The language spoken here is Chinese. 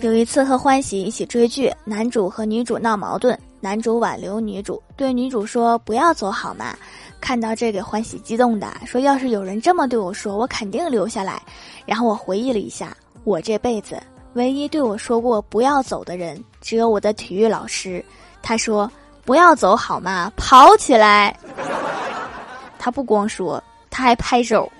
有一次和欢喜一起追剧，男主和女主闹矛盾，男主挽留女主，对女主说不要走好吗？看到这给欢喜激动的，说要是有人这么对我说，我肯定留下来。然后我回忆了一下，我这辈子唯一对我说过不要走的人，只有我的体育老师。他说不要走好吗？跑起来。他不光说，他还拍手。